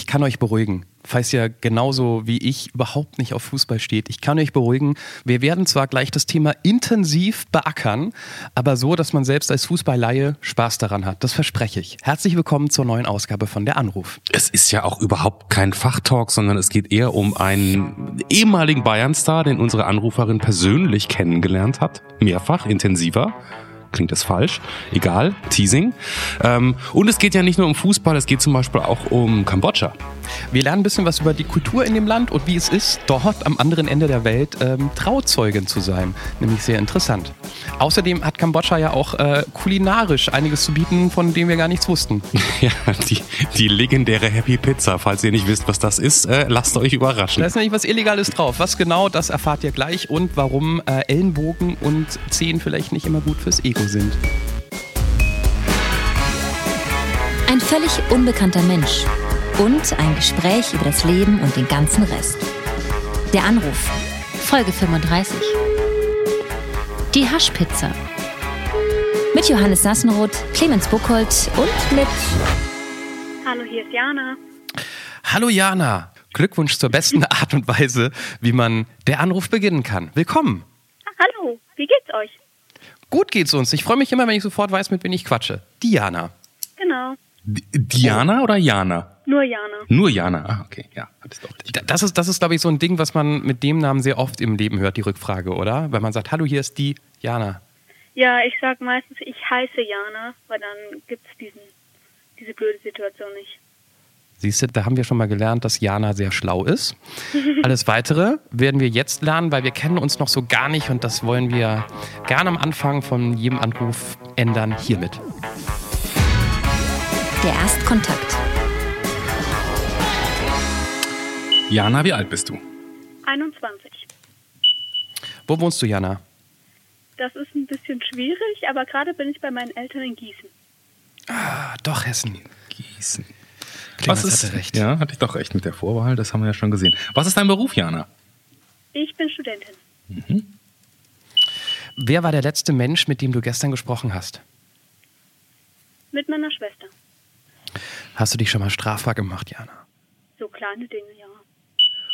Ich kann euch beruhigen, falls ihr genauso wie ich überhaupt nicht auf Fußball steht. Ich kann euch beruhigen, wir werden zwar gleich das Thema intensiv beackern, aber so, dass man selbst als Fußballleihe Spaß daran hat. Das verspreche ich. Herzlich willkommen zur neuen Ausgabe von der Anruf. Es ist ja auch überhaupt kein Fachtalk, sondern es geht eher um einen ehemaligen Bayern-Star, den unsere Anruferin persönlich kennengelernt hat. Mehrfach, intensiver klingt das falsch, egal, Teasing. Ähm, und es geht ja nicht nur um Fußball, es geht zum Beispiel auch um Kambodscha. Wir lernen ein bisschen was über die Kultur in dem Land und wie es ist, dort am anderen Ende der Welt ähm, Trauzeugin zu sein. Nämlich sehr interessant. Außerdem hat Kambodscha ja auch äh, kulinarisch einiges zu bieten, von dem wir gar nichts wussten. Ja, die, die legendäre Happy Pizza. Falls ihr nicht wisst, was das ist, äh, lasst euch überraschen. Da ist nämlich was Illegales drauf. Was genau, das erfahrt ihr gleich und warum äh, Ellenbogen und Zehen vielleicht nicht immer gut fürs Ego sind. Ein völlig unbekannter Mensch und ein Gespräch über das Leben und den ganzen Rest. Der Anruf, Folge 35. Die Haschpizza. Mit Johannes Sassenroth, Clemens Buchholz und mit. Hallo, hier ist Jana. Hallo Jana. Glückwunsch zur besten Art und Weise, wie man der Anruf beginnen kann. Willkommen. Hallo, wie geht's euch? Gut geht's uns. Ich freue mich immer, wenn ich sofort weiß, mit wem ich quatsche. Diana. Genau, Di- Diana oder Jana? nur Jana. Nur Jana. Ah, okay, ja. D- Das ist, das ist glaube ich, so ein Ding, was man mit dem Namen sehr oft im Leben hört, die Rückfrage, oder? Wenn man sagt, hallo, hier ist die Jana. Ja, ich sag meistens, ich heiße Jana, weil dann gibt's diesen, diese blöde Situation nicht. Siehst du, da haben wir schon mal gelernt, dass Jana sehr schlau ist. Alles Weitere werden wir jetzt lernen, weil wir kennen uns noch so gar nicht und das wollen wir gerne am Anfang von jedem Anruf ändern hiermit. Der Erstkontakt. Jana, wie alt bist du? 21. Wo wohnst du, Jana? Das ist ein bisschen schwierig, aber gerade bin ich bei meinen Eltern in Gießen. Ah, doch, Hessen. Gießen. Clemens Was ist, hatte recht. Ja, hatte ich doch recht mit der Vorwahl, das haben wir ja schon gesehen. Was ist dein Beruf, Jana? Ich bin Studentin. Wer war der letzte Mensch, mit dem du gestern gesprochen hast? Mit meiner Schwester. Hast du dich schon mal strafbar gemacht, Jana? So kleine Dinge, ja.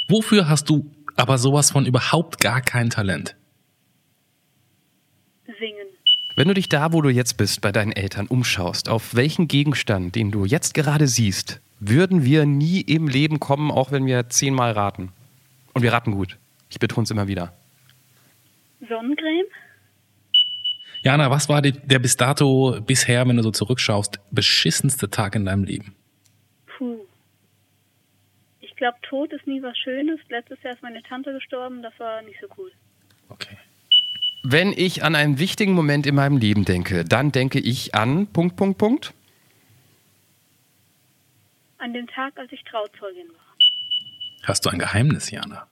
Wofür hast du aber sowas von überhaupt gar kein Talent? Singen. Wenn du dich da, wo du jetzt bist, bei deinen Eltern umschaust, auf welchen Gegenstand, den du jetzt gerade siehst, würden wir nie im Leben kommen, auch wenn wir zehnmal raten. Und wir raten gut. Ich betone es immer wieder. Sonnencreme? Jana, was war die, der bis dato, bisher, wenn du so zurückschaust, beschissenste Tag in deinem Leben? Puh. Ich glaube, Tod ist nie was Schönes. Letztes Jahr ist meine Tante gestorben, das war nicht so cool. Okay. Wenn ich an einen wichtigen Moment in meinem Leben denke, dann denke ich an Punkt, Punkt, Punkt. An dem Tag, als ich Trauzeugin war. Hast du ein Geheimnis, Jana?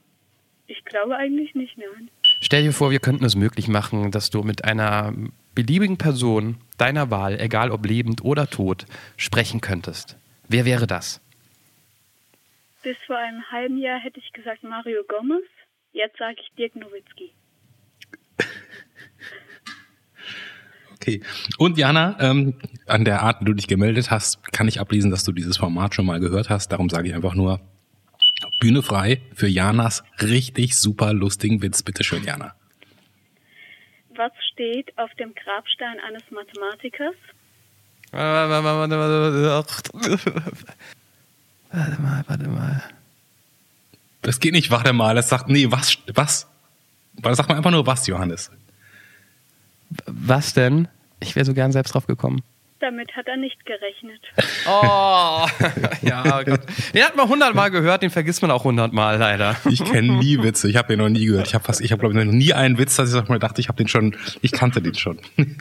Ich glaube eigentlich nicht, nein. Stell dir vor, wir könnten es möglich machen, dass du mit einer beliebigen Person deiner Wahl, egal ob lebend oder tot, sprechen könntest. Wer wäre das? Bis vor einem halben Jahr hätte ich gesagt Mario Gomez. Jetzt sage ich Dirk Nowitzki. Okay. Und Jana, ähm, an der Art, wie du dich gemeldet hast, kann ich ablesen, dass du dieses Format schon mal gehört hast. Darum sage ich einfach nur Bühne frei für Janas richtig super lustigen Witz. Bitte schön, Jana. Was steht auf dem Grabstein eines Mathematikers? Warte mal, warte mal, warte mal. Warte mal. Das geht nicht, warte mal. Das sagt, nee, was, was? Weil Sag mal einfach nur was, Johannes. Was denn? Ich wäre so gern selbst drauf gekommen. Damit hat er nicht gerechnet. Oh, ja, Gott. Den hat man hundertmal gehört, den vergisst man auch hundertmal leider. Ich kenne nie Witze. Ich habe den noch nie gehört. Ich habe fast, ich habe glaube ich noch nie einen Witz, dass ich sag mal dachte, ich habe den schon, ich kannte den schon.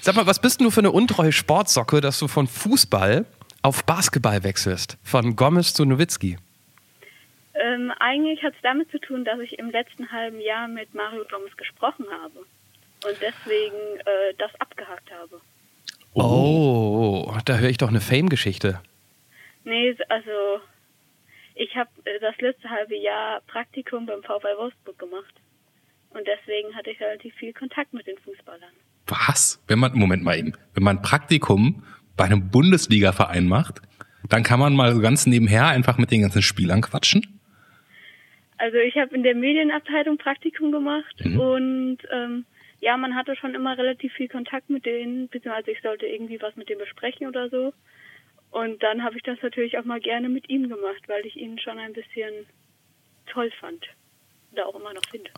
Sag mal, was bist denn du für eine untreue Sportsocke, dass du von Fußball auf Basketball wechselst? Von Gomez zu Nowitzki? Ähm, eigentlich hat es damit zu tun, dass ich im letzten halben Jahr mit Mario Gomez gesprochen habe. Und deswegen äh, das abgehakt habe. Oh, da höre ich doch eine Fame-Geschichte. Nee, also ich habe äh, das letzte halbe Jahr Praktikum beim VfL Wolfsburg gemacht. Und deswegen hatte ich relativ viel Kontakt mit den Fußballern. Was? Wenn man, Moment mal eben, wenn man Praktikum bei einem Bundesliga-Verein macht, Dann kann man mal ganz nebenher einfach mit den ganzen Spielern quatschen. Also ich habe in der Medienabteilung Praktikum gemacht mhm. und ähm, ja, man hatte schon immer relativ viel Kontakt mit denen, beziehungsweise ich sollte irgendwie was mit denen besprechen oder so. Und dann habe ich das natürlich auch mal gerne mit ihm gemacht, weil ich ihn schon ein bisschen toll fand. Oder auch immer noch finde.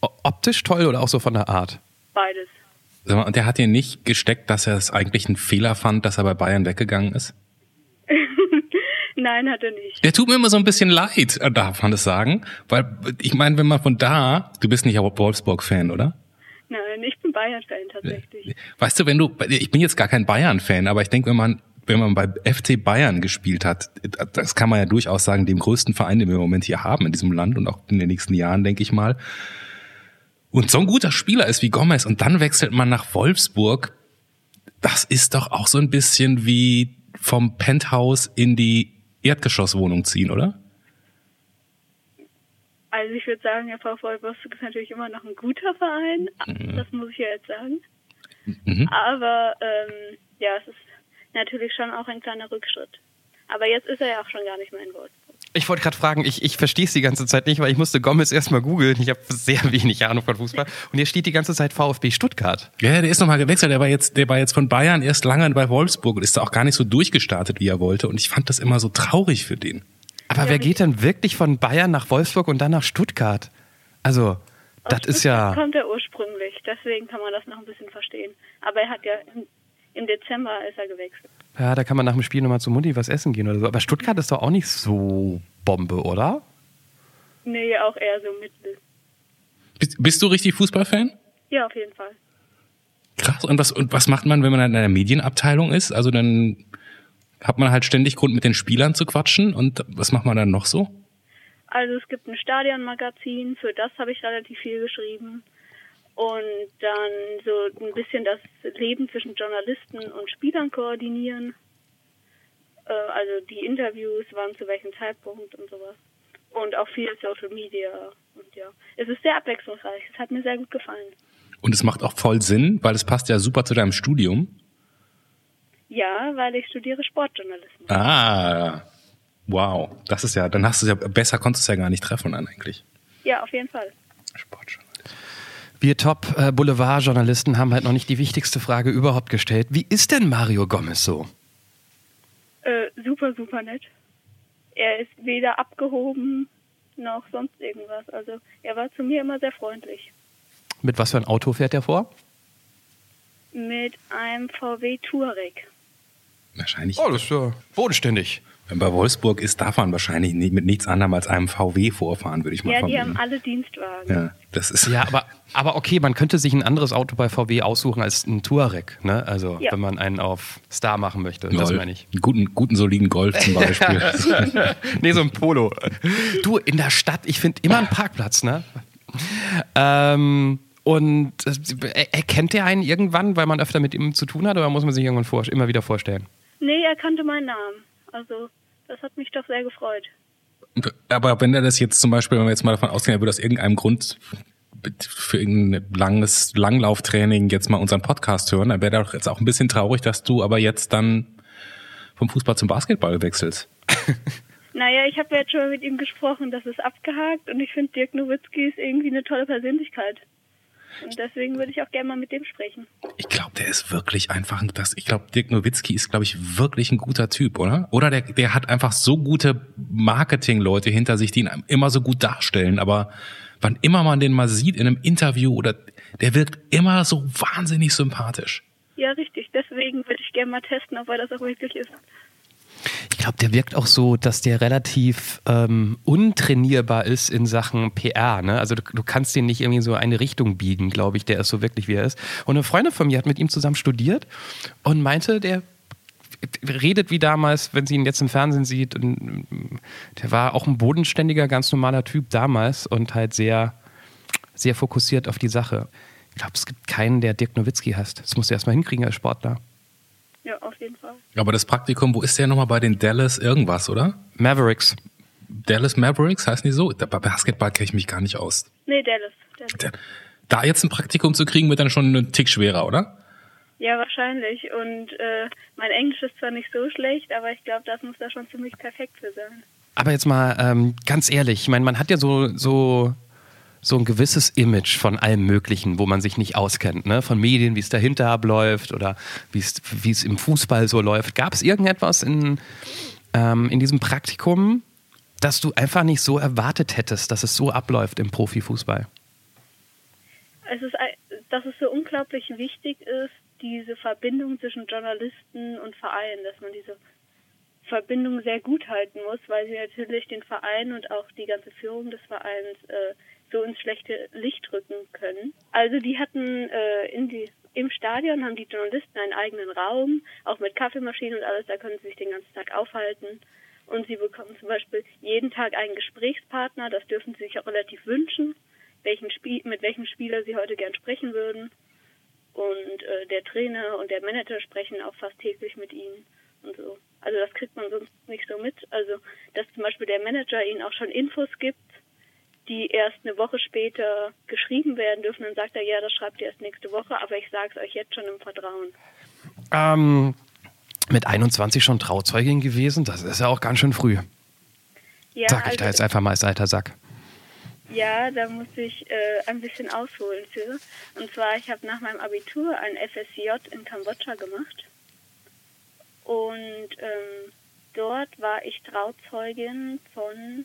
Optisch toll oder auch so von der Art? Beides. Und der hat dir nicht gesteckt, dass er es eigentlich einen Fehler fand, dass er bei Bayern weggegangen ist? Nein, hat er nicht. Der tut mir immer so ein bisschen leid, äh, darf man das sagen. Weil ich meine, wenn man von da, du bist nicht Wolfsburg-Fan, oder? Nein, ich bin Bayern-Fan tatsächlich. Weißt du, wenn du, ich bin jetzt gar kein Bayern-Fan, aber ich denke, wenn man wenn man bei FC Bayern gespielt hat, das kann man ja durchaus sagen, dem größten Verein, den wir im Moment hier haben in diesem Land und auch in den nächsten Jahren, denke ich mal. Und so ein guter Spieler ist wie Gomez und dann wechselt man nach Wolfsburg. Das ist doch auch so ein bisschen wie vom Penthouse in die Erdgeschosswohnung ziehen, oder? Also ich würde sagen, der VfL Wolfsburg ist natürlich immer noch ein guter Verein. Mhm. Das muss ich ja jetzt sagen. Mhm. Aber ähm, ja, es ist natürlich schon auch ein kleiner Rückschritt. Aber jetzt ist er ja auch schon gar nicht mehr in Wolfsburg. Ich wollte gerade fragen, ich, ich verstehe es die ganze Zeit nicht, weil ich musste Gomez erstmal googeln. Ich habe sehr wenig Ahnung von Fußball. Und hier steht die ganze Zeit VfB Stuttgart. Ja, der ist nochmal gewechselt. Der war jetzt, der war jetzt von Bayern erst lange bei Wolfsburg und ist da auch gar nicht so durchgestartet, wie er wollte. Und ich fand das immer so traurig für den. Aber ja, wer geht dann wirklich von Bayern nach Wolfsburg und dann nach Stuttgart? Also, das ist ja. kommt er ursprünglich, deswegen kann man das noch ein bisschen verstehen. Aber er hat ja im Dezember ist er gewechselt. Ja, da kann man nach dem Spiel nochmal zu Mutti was essen gehen oder so. Aber Stuttgart ist doch auch nicht so Bombe, oder? Nee, auch eher so mittel. Bist, bist du richtig Fußballfan? Ja, auf jeden Fall. Krass. Und was, und was macht man, wenn man in einer Medienabteilung ist? Also dann hat man halt ständig Grund, mit den Spielern zu quatschen. Und was macht man dann noch so? Also es gibt ein Stadionmagazin, für das habe ich relativ viel geschrieben und dann so ein bisschen das Leben zwischen Journalisten und Spielern koordinieren. Äh, also die Interviews, wann zu welchem Zeitpunkt und sowas. Und auch viel Social Media. Und ja, es ist sehr abwechslungsreich. Es hat mir sehr gut gefallen. Und es macht auch voll Sinn, weil es passt ja super zu deinem Studium. Ja, weil ich studiere Sportjournalismus. Ah, wow. Das ist ja, dann hast du es ja, besser konntest du es ja gar nicht treffen dann eigentlich. Ja, auf jeden Fall. Sportjournalismus. Wir Top-Boulevard-Journalisten haben halt noch nicht die wichtigste Frage überhaupt gestellt. Wie ist denn Mario Gomez so? Äh, super, super nett. Er ist weder abgehoben noch sonst irgendwas. Also er war zu mir immer sehr freundlich. Mit was für ein Auto fährt er vor? Mit einem VW Touareg. Wahrscheinlich. Oh, das ist ja bodenständig. Wenn bei Wolfsburg ist, darf man wahrscheinlich nicht mit nichts anderem als einem VW vorfahren, würde ich mal ja, vermuten. Ja, die haben alle Dienstwagen. Ja, das ist ja aber, aber okay, man könnte sich ein anderes Auto bei VW aussuchen als ein Touareg, ne? Also ja. wenn man einen auf Star machen möchte, Golf. das meine ich. Einen guten, guten, soliden Golf zum Beispiel. nee, so ein Polo. Du, in der Stadt, ich finde immer einen Parkplatz, ne? Ähm, und äh, erkennt er einen irgendwann, weil man öfter mit ihm zu tun hat, oder muss man sich irgendwann vor, immer wieder vorstellen? Nee, er kannte meinen Namen. Also das hat mich doch sehr gefreut. Aber wenn er das jetzt zum Beispiel, wenn wir jetzt mal davon ausgehen, er würde aus irgendeinem Grund für irgendein langes Langlauftraining jetzt mal unseren Podcast hören, dann wäre er doch jetzt auch ein bisschen traurig, dass du aber jetzt dann vom Fußball zum Basketball wechselst. Naja, ich habe ja jetzt schon mit ihm gesprochen, das ist abgehakt und ich finde Dirk Nowitzki ist irgendwie eine tolle Persönlichkeit. Und deswegen würde ich auch gerne mal mit dem sprechen. Ich glaube, der ist wirklich einfach, das, ich glaube, Dirk Nowitzki ist, glaube ich, wirklich ein guter Typ, oder? Oder der, der hat einfach so gute Marketingleute hinter sich, die ihn immer so gut darstellen, aber wann immer man den mal sieht in einem Interview oder, der wirkt immer so wahnsinnig sympathisch. Ja, richtig. Deswegen würde ich gerne mal testen, ob er das auch wirklich ist. Ich glaube, der wirkt auch so, dass der relativ ähm, untrainierbar ist in Sachen PR. Ne? Also du, du, kannst den nicht irgendwie so eine Richtung biegen, glaube ich. Der ist so wirklich, wie er ist. Und eine Freundin von mir hat mit ihm zusammen studiert und meinte, der redet wie damals, wenn sie ihn jetzt im Fernsehen sieht. Und der war auch ein bodenständiger, ganz normaler Typ damals und halt sehr, sehr fokussiert auf die Sache. Ich glaube, es gibt keinen, der Dirk Nowitzki hasst. Das musst du erstmal hinkriegen als Sportler. Ja, auf jeden Fall. Aber das Praktikum, wo ist der nochmal bei den Dallas irgendwas, oder? Mavericks. Dallas Mavericks, heißen die so? Bei Basketball kenne ich mich gar nicht aus. Nee, Dallas. Dallas. Da jetzt ein Praktikum zu kriegen, wird dann schon ein Tick schwerer, oder? Ja, wahrscheinlich. Und äh, mein Englisch ist zwar nicht so schlecht, aber ich glaube, das muss da schon ziemlich perfekt für sein. Aber jetzt mal ähm, ganz ehrlich, ich meine, man hat ja so, so, so ein gewisses Image von allem Möglichen, wo man sich nicht auskennt, ne? Von Medien, wie es dahinter abläuft oder wie es im Fußball so läuft. Gab es irgendetwas in, ähm, in diesem Praktikum, das du einfach nicht so erwartet hättest, dass es so abläuft im Profifußball? Es ist, dass es so unglaublich wichtig ist, diese Verbindung zwischen Journalisten und Verein, dass man diese Verbindung sehr gut halten muss, weil sie natürlich den Verein und auch die ganze Führung des Vereins äh, so ins schlechte Licht rücken können. Also die hatten äh, in die, im Stadion haben die Journalisten einen eigenen Raum, auch mit Kaffeemaschinen und alles, da können sie sich den ganzen Tag aufhalten. Und sie bekommen zum Beispiel jeden Tag einen Gesprächspartner, das dürfen sie sich auch relativ wünschen, welchen Spiel, mit welchem Spieler sie heute gern sprechen würden. Und äh, der Trainer und der Manager sprechen auch fast täglich mit ihnen und so. Also das kriegt man sonst nicht so mit. Also dass zum Beispiel der Manager ihnen auch schon Infos gibt, die erst eine Woche später geschrieben werden dürfen, dann sagt er, ja, das schreibt ihr erst nächste Woche, aber ich sage es euch jetzt schon im Vertrauen. Ähm, mit 21 schon Trauzeugin gewesen, das ist ja auch ganz schön früh. Ja, Sag ich also, da jetzt einfach mal als alter Sack. Ja, da muss ich äh, ein bisschen ausholen für. Und zwar, ich habe nach meinem Abitur ein FSJ in Kambodscha gemacht. Und ähm, dort war ich Trauzeugin von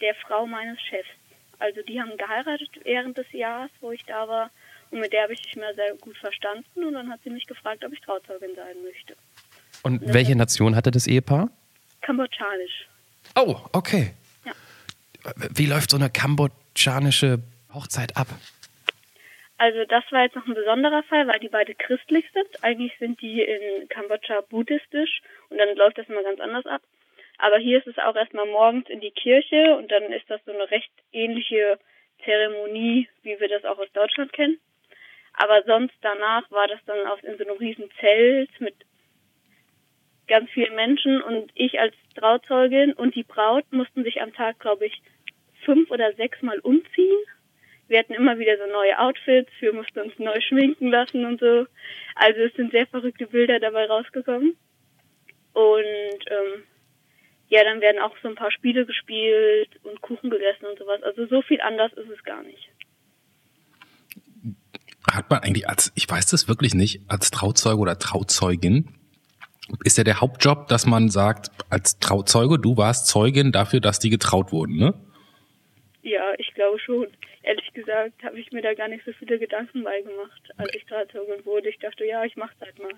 der Frau meines Chefs. Also die haben geheiratet während des Jahres, wo ich da war. Und mit der habe ich mich immer sehr gut verstanden. Und dann hat sie mich gefragt, ob ich Trauzeugin sein möchte. Und, und welche Nation hatte das Ehepaar? Kambodschanisch. Oh, okay. Ja. Wie läuft so eine kambodschanische Hochzeit ab? Also das war jetzt noch ein besonderer Fall, weil die beide christlich sind. Eigentlich sind die in Kambodscha buddhistisch und dann läuft das immer ganz anders ab. Aber hier ist es auch erstmal morgens in die Kirche und dann ist das so eine recht ähnliche Zeremonie, wie wir das auch aus Deutschland kennen. Aber sonst danach war das dann auch in so einem riesen Zelt mit ganz vielen Menschen und ich als Trauzeugin und die Braut mussten sich am Tag, glaube ich, fünf oder sechs Mal umziehen. Wir hatten immer wieder so neue Outfits, wir mussten uns neu schminken lassen und so. Also es sind sehr verrückte Bilder dabei rausgekommen. Und ähm, ja, dann werden auch so ein paar Spiele gespielt und Kuchen gegessen und sowas. Also so viel anders ist es gar nicht. Hat man eigentlich als, ich weiß das wirklich nicht, als Trauzeuge oder Trauzeugin, ist ja der Hauptjob, dass man sagt, als Trauzeuge, du warst Zeugin dafür, dass die getraut wurden, ne? Ja, ich glaube schon. Ehrlich gesagt habe ich mir da gar nicht so viele Gedanken bei gemacht, als ich Trauzeuge wurde. Ich dachte, ja, ich mache halt mal.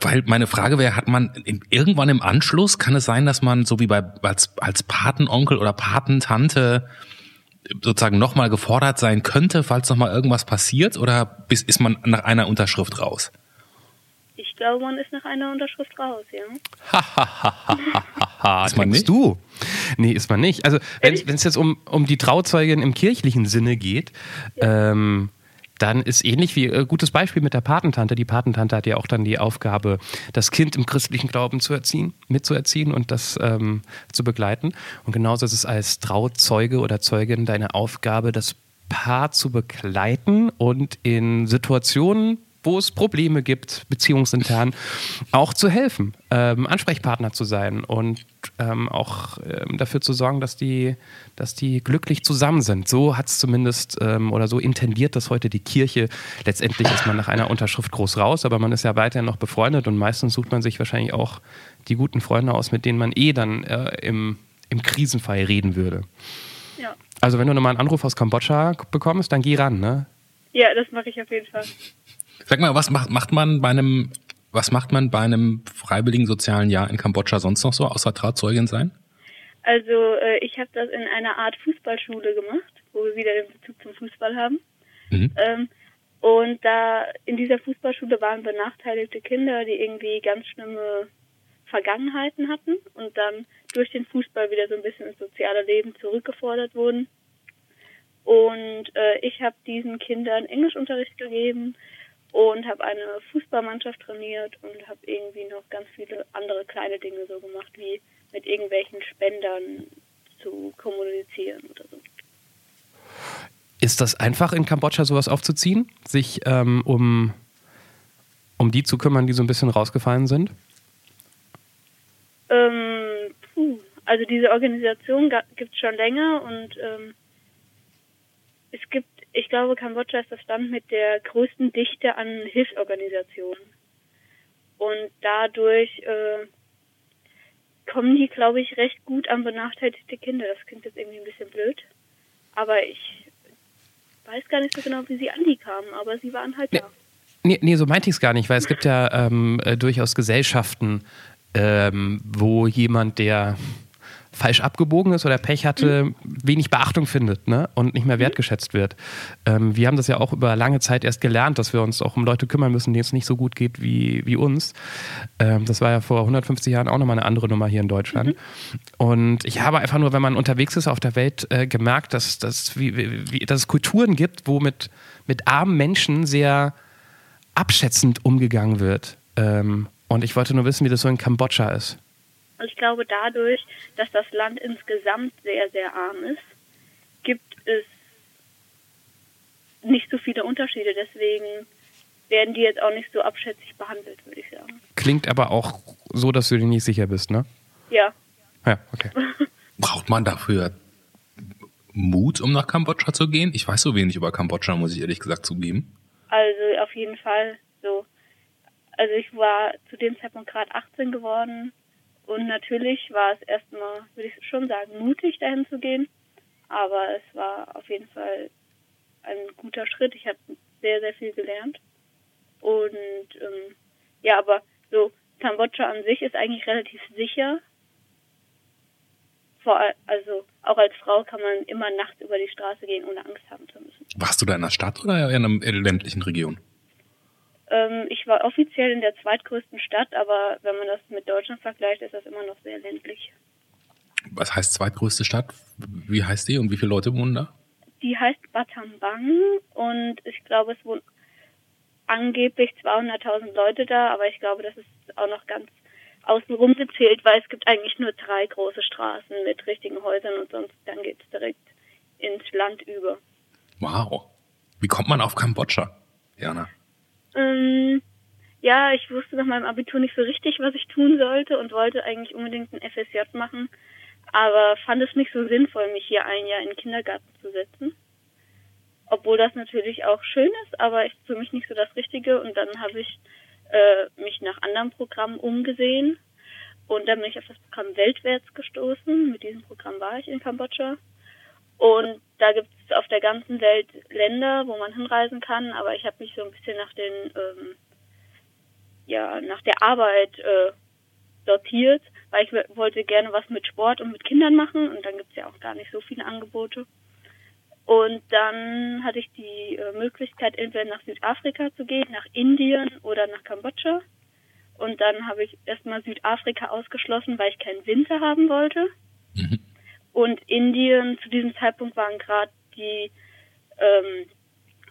Weil meine Frage wäre, hat man irgendwann im Anschluss, kann es sein, dass man so wie bei als, als Patenonkel oder Patentante sozusagen nochmal gefordert sein könnte, falls nochmal irgendwas passiert, oder bis, ist man nach einer Unterschrift raus? Ich glaube, man ist nach einer Unterschrift raus, ja. Hahaha, ist man nicht? du? Nee, ist man nicht. Also, wenn es jetzt um, um die Trauzeugin im kirchlichen Sinne geht, ja. ähm, dann ist ähnlich wie äh, gutes Beispiel mit der Patentante. Die Patentante hat ja auch dann die Aufgabe, das Kind im christlichen Glauben zu erziehen, mitzuerziehen und das ähm, zu begleiten. Und genauso ist es als Trauzeuge oder Zeugin deine Aufgabe, das Paar zu begleiten und in Situationen wo es Probleme gibt, beziehungsintern, auch zu helfen, ähm, Ansprechpartner zu sein und ähm, auch ähm, dafür zu sorgen, dass die, dass die glücklich zusammen sind. So hat es zumindest ähm, oder so intendiert das heute die Kirche. Letztendlich ist man nach einer Unterschrift groß raus, aber man ist ja weiterhin noch befreundet und meistens sucht man sich wahrscheinlich auch die guten Freunde aus, mit denen man eh dann äh, im, im Krisenfall reden würde. Ja. Also wenn du nochmal einen Anruf aus Kambodscha bekommst, dann geh ran, ne? Ja, das mache ich auf jeden Fall. Sag mal, was macht, macht man bei einem, was macht man bei einem freiwilligen sozialen Jahr in Kambodscha sonst noch so, außer Trautzeugin sein? Also äh, ich habe das in einer Art Fußballschule gemacht, wo wir wieder den Bezug zum Fußball haben. Mhm. Ähm, und da in dieser Fußballschule waren benachteiligte Kinder, die irgendwie ganz schlimme Vergangenheiten hatten und dann durch den Fußball wieder so ein bisschen ins soziale Leben zurückgefordert wurden. Und äh, ich habe diesen Kindern Englischunterricht gegeben, und habe eine Fußballmannschaft trainiert und habe irgendwie noch ganz viele andere kleine Dinge so gemacht, wie mit irgendwelchen Spendern zu kommunizieren oder so. Ist das einfach in Kambodscha sowas aufzuziehen, sich ähm, um um die zu kümmern, die so ein bisschen rausgefallen sind? Ähm, puh. Also diese Organisation gibt es schon länger und ähm, es gibt, ich glaube, Kambodscha ist das Land mit der größten Dichte an Hilfsorganisationen. Und dadurch äh, kommen die, glaube ich, recht gut an benachteiligte Kinder. Das klingt jetzt irgendwie ein bisschen blöd. Aber ich weiß gar nicht so genau, wie sie an die kamen, aber sie waren halt da. Nee, nee, so meinte ich es gar nicht, weil es gibt ja ähm, äh, durchaus Gesellschaften, ähm, wo jemand, der falsch abgebogen ist oder Pech hatte, mhm. wenig Beachtung findet ne? und nicht mehr mhm. wertgeschätzt wird. Ähm, wir haben das ja auch über lange Zeit erst gelernt, dass wir uns auch um Leute kümmern müssen, denen es nicht so gut geht wie, wie uns. Ähm, das war ja vor 150 Jahren auch nochmal eine andere Nummer hier in Deutschland. Mhm. Und ich habe einfach nur, wenn man unterwegs ist auf der Welt, äh, gemerkt, dass, dass, wie, wie, dass es Kulturen gibt, wo mit, mit armen Menschen sehr abschätzend umgegangen wird. Ähm, und ich wollte nur wissen, wie das so in Kambodscha ist. Und ich glaube, dadurch, dass das Land insgesamt sehr, sehr arm ist, gibt es nicht so viele Unterschiede. Deswegen werden die jetzt auch nicht so abschätzig behandelt, würde ich sagen. Klingt aber auch so, dass du dir nicht sicher bist, ne? Ja. Ja, okay. Braucht man dafür Mut, um nach Kambodscha zu gehen? Ich weiß so wenig über Kambodscha, muss ich ehrlich gesagt zugeben. Also auf jeden Fall so. Also ich war zu dem Zeitpunkt gerade 18 geworden und natürlich war es erstmal, würde ich schon sagen, mutig dahin zu gehen. Aber es war auf jeden Fall ein guter Schritt. Ich habe sehr, sehr viel gelernt. Und ähm, ja, aber so Kambodscha an sich ist eigentlich relativ sicher. Vor, also auch als Frau kann man immer nachts über die Straße gehen, ohne Angst haben zu müssen. Warst du da in der Stadt oder in einer ländlichen Region? Ähm, ich war offiziell in der zweitgrößten Stadt, aber wenn man das mit Deutschland vergleicht, ist das immer noch sehr ländlich. Was heißt zweitgrößte Stadt? Wie heißt die und wie viele Leute wohnen da? Die heißt Battambang und ich glaube, es wohnen angeblich 200.000 Leute da, aber ich glaube, das ist auch noch ganz außenrum gezählt, weil es gibt eigentlich nur drei große Straßen mit richtigen Häusern und sonst dann geht es direkt ins Land über. Wow. Wie kommt man auf Kambodscha, Jana? Ähm, ja, ich wusste nach meinem Abitur nicht so richtig, was ich tun sollte und wollte eigentlich unbedingt ein FSJ machen, aber fand es nicht so sinnvoll, mich hier ein Jahr in den Kindergarten zu setzen. Obwohl das natürlich auch schön ist, aber ist für mich nicht so das Richtige. Und dann habe ich äh, mich nach anderen Programmen umgesehen und dann bin ich auf das Programm Weltwärts gestoßen. Mit diesem Programm war ich in Kambodscha. Und da gibt auf der ganzen Welt Länder, wo man hinreisen kann, aber ich habe mich so ein bisschen nach den, ähm, ja, nach der Arbeit äh, sortiert, weil ich wollte gerne was mit Sport und mit Kindern machen und dann gibt es ja auch gar nicht so viele Angebote. Und dann hatte ich die äh, Möglichkeit, entweder nach Südafrika zu gehen, nach Indien oder nach Kambodscha. Und dann habe ich erstmal Südafrika ausgeschlossen, weil ich keinen Winter haben wollte. Mhm. Und Indien zu diesem Zeitpunkt waren gerade die ähm,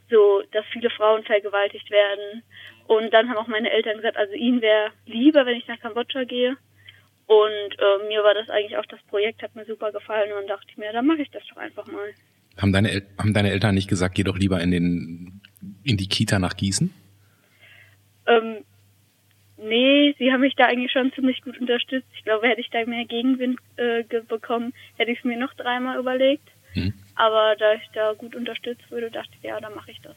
so, dass viele Frauen vergewaltigt werden. Und dann haben auch meine Eltern gesagt, also ihnen wäre lieber, wenn ich nach Kambodscha gehe. Und äh, mir war das eigentlich auch das Projekt, hat mir super gefallen und dann dachte ich mir, dann mache ich das doch einfach mal. Haben deine, El haben deine Eltern nicht gesagt, geh doch lieber in den in die Kita nach Gießen? Ähm, Nee, sie haben mich da eigentlich schon ziemlich gut unterstützt. Ich glaube, hätte ich da mehr Gegenwind äh, bekommen, hätte ich es mir noch dreimal überlegt. Hm. Aber da ich da gut unterstützt würde, dachte ich, ja, dann mache ich das.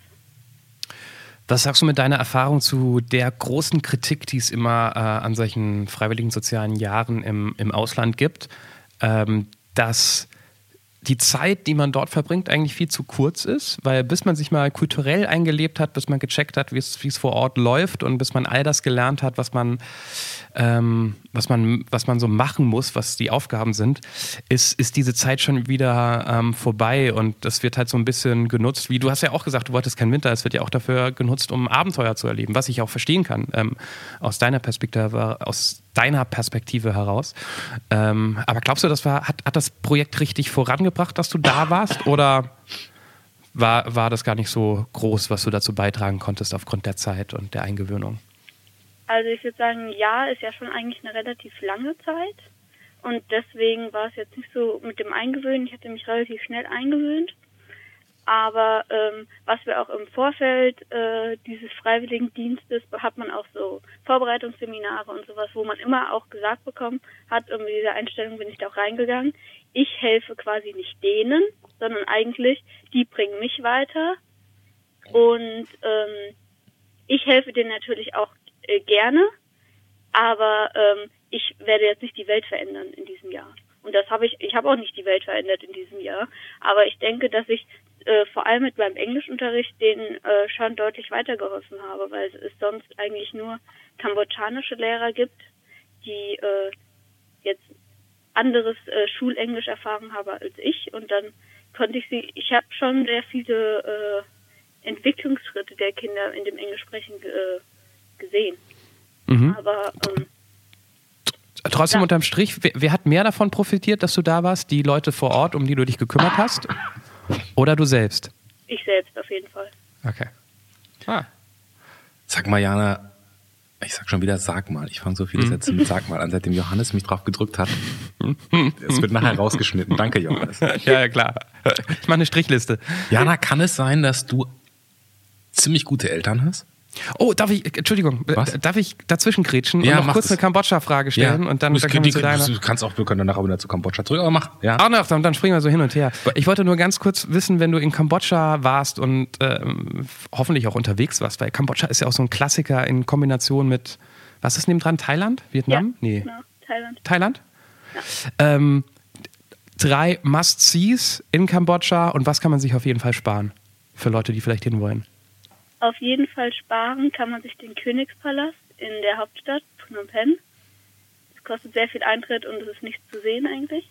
Was sagst du mit deiner Erfahrung zu der großen Kritik, die es immer äh, an solchen freiwilligen sozialen Jahren im, im Ausland gibt, ähm, dass die Zeit, die man dort verbringt, eigentlich viel zu kurz ist, weil bis man sich mal kulturell eingelebt hat, bis man gecheckt hat, wie es, wie es vor Ort läuft und bis man all das gelernt hat, was man, ähm, was man, was man so machen muss, was die Aufgaben sind, ist, ist diese Zeit schon wieder ähm, vorbei und das wird halt so ein bisschen genutzt, wie du hast ja auch gesagt, du wolltest keinen Winter, es wird ja auch dafür genutzt, um Abenteuer zu erleben, was ich auch verstehen kann, ähm, aus deiner Perspektive, aus deiner Perspektive heraus. Ähm, aber glaubst du, das war, hat, hat das Projekt richtig vorangebracht, dass du da warst? Oder war, war das gar nicht so groß, was du dazu beitragen konntest aufgrund der Zeit und der Eingewöhnung? Also ich würde sagen, ja, ist ja schon eigentlich eine relativ lange Zeit. Und deswegen war es jetzt nicht so mit dem Eingewöhnen. Ich hatte mich relativ schnell eingewöhnt. Aber ähm, was wir auch im Vorfeld äh, dieses Freiwilligendienstes hat man auch so Vorbereitungsseminare und sowas, wo man immer auch gesagt bekommen hat, und mit dieser Einstellung bin ich da auch reingegangen, ich helfe quasi nicht denen, sondern eigentlich die bringen mich weiter und ähm, ich helfe denen natürlich auch äh, gerne, aber ähm, ich werde jetzt nicht die Welt verändern in diesem Jahr. Und das habe ich, ich habe auch nicht die Welt verändert in diesem Jahr. Aber ich denke, dass ich äh, vor allem mit meinem Englischunterricht denen äh, schon deutlich weitergeholfen habe, weil es sonst eigentlich nur kambodschanische Lehrer gibt, die äh, jetzt anderes äh, Schulenglisch erfahren haben als ich und dann konnte ich sie, ich habe schon sehr viele äh, Entwicklungsschritte der Kinder in dem Englischsprechen äh, gesehen. Mhm. Aber ähm, Trotzdem ja. unterm Strich, wer, wer, hat mehr davon profitiert, dass du da warst? Die Leute vor Ort, um die du dich gekümmert hast? Oder du selbst? Ich selbst auf jeden Fall. Okay. Ah. Sag mal, Jana, ich sag schon wieder sag mal. Ich fange so viele mhm. Sätze mit sag mal an, seitdem Johannes mich drauf gedrückt hat. Es wird nachher rausgeschnitten. Danke, Johannes. ja, ja, klar. Ich mache eine Strichliste. Jana, kann es sein, dass du ziemlich gute Eltern hast? Oh, darf ich, Entschuldigung, Was? darf ich dazwischen grätschen ja, und noch kurz das. eine Kambodscha-Frage stellen ja. und dann, dann können wir zu deiner... Du kannst auch, wir können danach aber wieder zu Kambodscha zurück, aber mach, ja. Ach, noch, dann, dann springen wir so hin und her. Ich wollte nur ganz kurz wissen, wenn du in Kambodscha warst und ähm, hoffentlich auch unterwegs warst, weil Kambodscha ist ja auch so ein Klassiker in Kombination mit, was ist neben dran, Thailand? Vietnam? Ja, nee. Genau, Thailand. Thailand? Ja. Ähm, drei Must-Sees in Kambodscha und was kann man sich auf jeden Fall sparen für Leute, die vielleicht hinwollen? Auf jeden Fall sparen kann man sich den Königspalast in der Hauptstadt Phnom Penh. Es kostet sehr viel Eintritt und es ist nichts zu sehen eigentlich.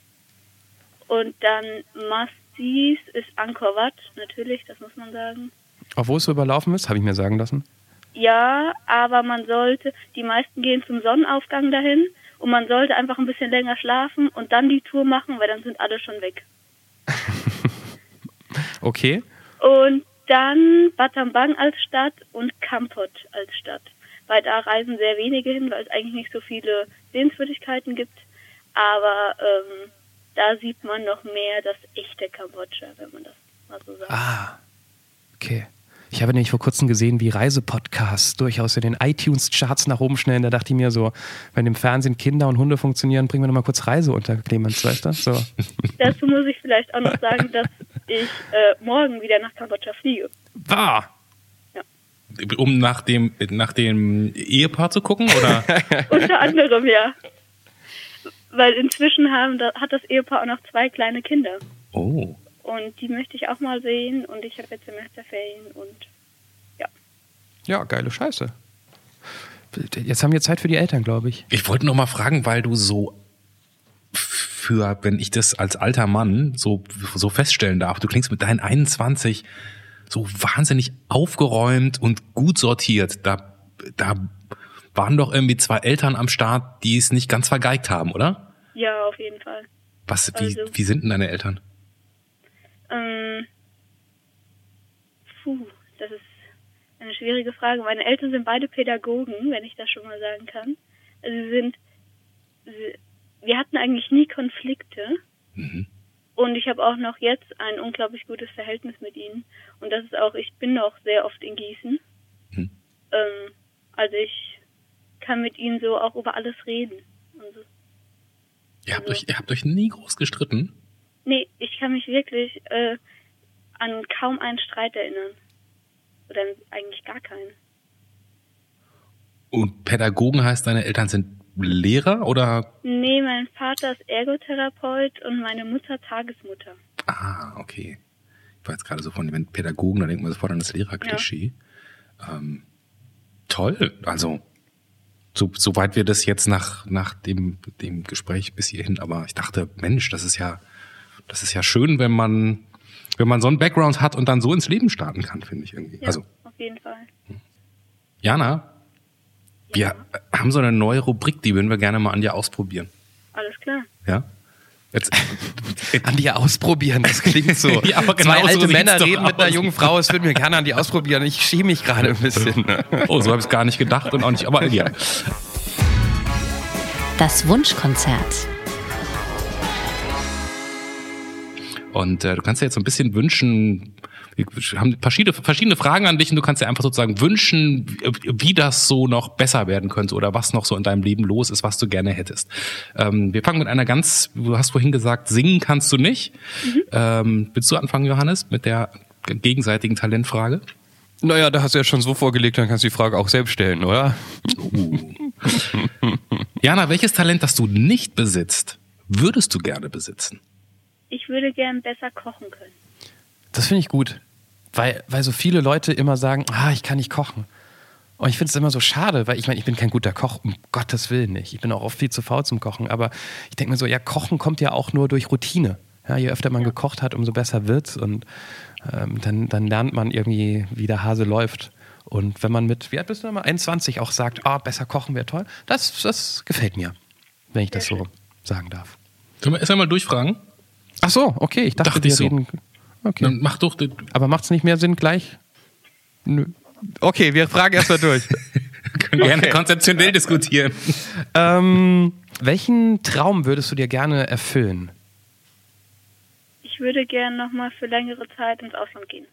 Und dann Must-Sees ist Angkor Wat, natürlich, das muss man sagen. Obwohl es so überlaufen ist, habe ich mir sagen lassen. Ja, aber man sollte, die meisten gehen zum Sonnenaufgang dahin und man sollte einfach ein bisschen länger schlafen und dann die Tour machen, weil dann sind alle schon weg. okay. Und dann Battambang als Stadt und Kampot als Stadt. Weil da reisen sehr wenige hin, weil es eigentlich nicht so viele Sehenswürdigkeiten gibt. Aber ähm, da sieht man noch mehr das echte Kambodscha, wenn man das mal so sagt. Ah, okay. Ich habe nämlich vor kurzem gesehen, wie Reisepodcasts durchaus in den iTunes-Charts nach oben schnellen. Da dachte ich mir so, wenn im Fernsehen Kinder und Hunde funktionieren, bringen wir noch mal kurz Reise unter, Clemens, weißt du? So. Dazu muss ich vielleicht auch noch sagen, dass ich äh, morgen wieder nach Kambodscha fliege. Wahr? Ja. Um nach dem, nach dem Ehepaar zu gucken, oder? Unter anderem, ja. Weil inzwischen haben, da hat das Ehepaar auch noch zwei kleine Kinder. Oh. Und die möchte ich auch mal sehen und ich habe jetzt Semesterferien und ja. Ja, geile Scheiße. Jetzt haben wir Zeit für die Eltern, glaube ich. Ich wollte noch mal fragen, weil du so für, wenn ich das als alter Mann so, so feststellen darf, du klingst mit deinen 21 so wahnsinnig aufgeräumt und gut sortiert. Da, da waren doch irgendwie zwei Eltern am Start, die es nicht ganz vergeigt haben, oder? Ja, auf jeden Fall. Was, wie, also, wie sind denn deine Eltern? Ähm, puh, das ist eine schwierige Frage. Meine Eltern sind beide Pädagogen, wenn ich das schon mal sagen kann. Also sie sind, sie, wir hatten eigentlich nie Konflikte. Mhm. Und ich habe auch noch jetzt ein unglaublich gutes Verhältnis mit ihnen. Und das ist auch, ich bin auch sehr oft in Gießen. Mhm. Ähm, also ich kann mit ihnen so auch über alles reden. So. Ihr, habt also, euch, ihr habt euch nie groß gestritten? Nee, ich kann mich wirklich äh, an kaum einen Streit erinnern. Oder eigentlich gar keinen. Und Pädagogen heißt, deine Eltern sind Lehrer oder? Nee, mein Vater ist Ergotherapeut und meine Mutter Tagesmutter. Ah, okay. Ich war jetzt gerade so von den Pädagogen, da denkt man sofort an das Lehrerklischee. Ja. Ähm, toll, also so, soweit wir das jetzt nach, nach dem, dem Gespräch bis hierhin, aber ich dachte, Mensch, das ist ja das ist ja schön, wenn man, wenn man so einen Background hat und dann so ins Leben starten kann, finde ich irgendwie. Ja, also, auf jeden Fall. Jana, ja. Wir haben so eine neue Rubrik, die würden wir gerne mal an dir ausprobieren. Alles klar. Ja? Jetzt, an dir ausprobieren, das klingt so. ja, aber genau Zwei alte so Männer reden mit einer jungen Frau, es würde mir gerne an die ausprobieren. Ich schäme mich gerade ein bisschen. oh, so habe ich es gar nicht gedacht und auch nicht, aber ja. Das Wunschkonzert. Und äh, du kannst dir jetzt so ein bisschen wünschen, Wir haben verschiedene, verschiedene Fragen an dich und du kannst dir einfach sozusagen wünschen, wie das so noch besser werden könnte oder was noch so in deinem Leben los ist, was du gerne hättest. Ähm, wir fangen mit einer ganz, du hast vorhin gesagt, singen kannst du nicht. Mhm. Ähm, willst du anfangen, Johannes, mit der gegenseitigen Talentfrage? Naja, da hast du ja schon so vorgelegt, dann kannst du die Frage auch selbst stellen, oder? Uh. Jana, welches Talent, das du nicht besitzt, würdest du gerne besitzen? Ich würde gern besser kochen können. Das finde ich gut. Weil, weil so viele Leute immer sagen, ah, ich kann nicht kochen. Und ich finde es immer so schade, weil ich meine, ich bin kein guter Koch, um Gottes Willen nicht. Ich bin auch oft viel zu faul zum Kochen. Aber ich denke mir so, ja, Kochen kommt ja auch nur durch Routine. Ja, je öfter man gekocht hat, umso besser wird's. Und ähm, dann, dann lernt man irgendwie, wie der Hase läuft. Und wenn man mit, wie alt bist du nochmal, 21 auch sagt, oh, besser kochen wäre toll, das, das gefällt mir, wenn ich das so sagen darf. Können wir erst einmal durchfragen? Ach so, okay, ich dachte, dachte wir ich so. reden. Okay. Dann mach doch. Aber macht es nicht mehr Sinn gleich? Nö. Okay, wir fragen erstmal durch. können gerne konzeptionell diskutieren. ähm, welchen Traum würdest du dir gerne erfüllen? Ich würde gerne nochmal für längere Zeit ins Ausland gehen.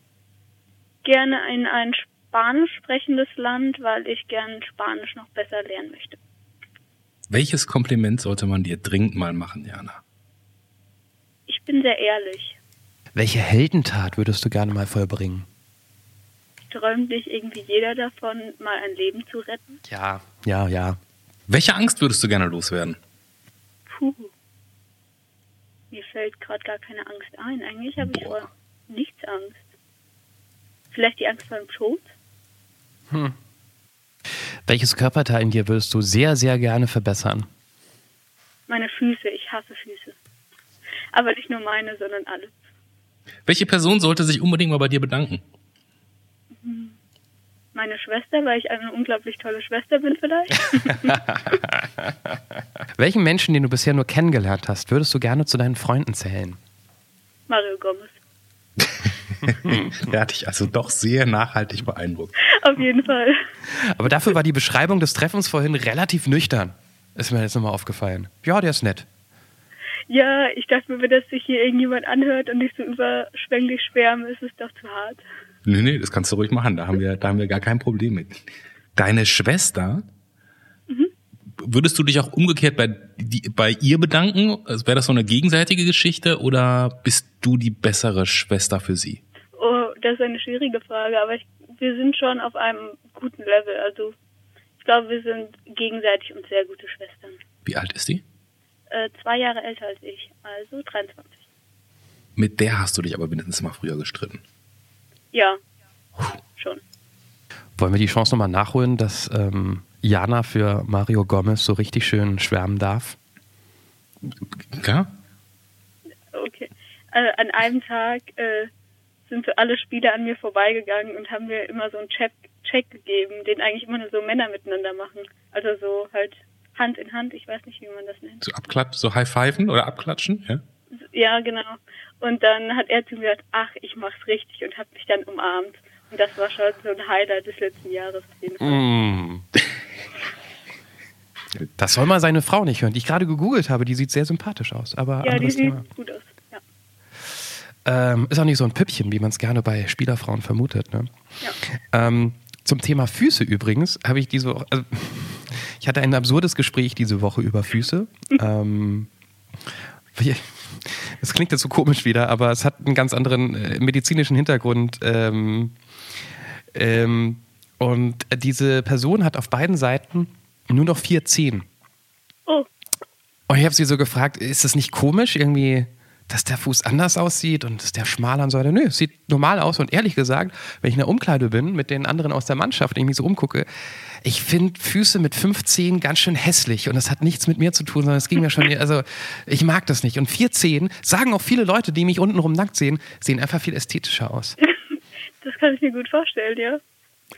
Gerne in ein spanisch sprechendes Land, weil ich gern Spanisch noch besser lernen möchte. Welches Kompliment sollte man dir dringend mal machen, Jana? Ich bin sehr ehrlich. Welche Heldentat würdest du gerne mal vollbringen? Träumt nicht irgendwie jeder davon, mal ein Leben zu retten? Ja, ja, ja. Welche Angst würdest du gerne loswerden? Puh. Mir fällt gerade gar keine Angst ein. Eigentlich habe ich vor nichts Angst. Vielleicht die Angst vor dem Tod? Hm. Welches Körperteil in dir würdest du sehr, sehr gerne verbessern? Meine Füße. Ich hasse Füße. Aber nicht nur meine, sondern alle. Welche Person sollte sich unbedingt mal bei dir bedanken? Meine Schwester, weil ich eine unglaublich tolle Schwester bin vielleicht. Welchen Menschen, den du bisher nur kennengelernt hast, würdest du gerne zu deinen Freunden zählen? Mario Gomez. Der hat dich also doch sehr nachhaltig beeindruckt. Auf jeden Fall. Aber dafür war die Beschreibung des Treffens vorhin relativ nüchtern. Ist mir jetzt nochmal aufgefallen. Ja, der ist nett. Ja, ich dachte mir, wenn das sich hier irgendjemand anhört und nicht so überschwänglich schwärmen, ist es doch zu hart. Nee, nee, das kannst du ruhig machen. Da haben wir, da haben wir gar kein Problem mit. Deine Schwester, mhm. würdest du dich auch umgekehrt bei, die, bei ihr bedanken? Also Wäre das so eine gegenseitige Geschichte oder bist du die bessere Schwester für sie? Oh, das ist eine schwierige Frage, aber ich, wir sind schon auf einem guten Level. Also ich glaube, wir sind gegenseitig und sehr gute Schwestern. Wie alt ist die? Äh, zwei Jahre älter als ich, also 23. Mit der hast du dich aber mindestens mal früher gestritten. Ja, schon. Wollen wir die Chance nochmal nachholen, dass ähm, Jana für Mario Gomez so richtig schön schwärmen darf? Ja. Okay. Also an einem Tag äh, sind so alle Spieler an mir vorbeigegangen und haben mir immer so einen Check, Check gegeben, den eigentlich immer nur so Männer miteinander machen. Also so halt Hand in Hand, ich weiß nicht, wie man das nennt. So abklatschen, so High-Fiven oder abklatschen, ja? Ja, genau. Und dann hat er zu mir gesagt, ach, ich mach's richtig und hat mich dann umarmt. Und das war schon so ein Highlight des letzten Jahres auf jeden Fall. Mm. Das soll mal seine Frau nicht hören, die ich gerade gegoogelt habe. Die sieht sehr sympathisch aus. Aber ja, die sieht Thema. gut aus. Ja. Ähm, ist auch nicht so ein Püppchen, wie man es gerne bei Spielerfrauen vermutet. Ne? Ja. Ähm, zum Thema Füße übrigens habe ich diese Woche, also, ich hatte ein absurdes Gespräch diese Woche über Füße. ähm, das klingt jetzt so komisch wieder, aber es hat einen ganz anderen äh, medizinischen Hintergrund. Ähm, ähm, und diese Person hat auf beiden Seiten nur noch vier Zehen. Oh. Und ich habe sie so gefragt, ist das nicht komisch irgendwie, dass der Fuß anders aussieht und dass der schmaler und so weiter? Nö, es sieht normal aus und ehrlich gesagt, wenn ich in der Umkleide bin mit den anderen aus der Mannschaft und ich mich so umgucke, ich finde Füße mit fünf Zehen ganz schön hässlich und das hat nichts mit mir zu tun, sondern es ging mir schon, also ich mag das nicht. Und vier Zehen, sagen auch viele Leute, die mich untenrum nackt sehen, sehen einfach viel ästhetischer aus. Das kann ich mir gut vorstellen, ja.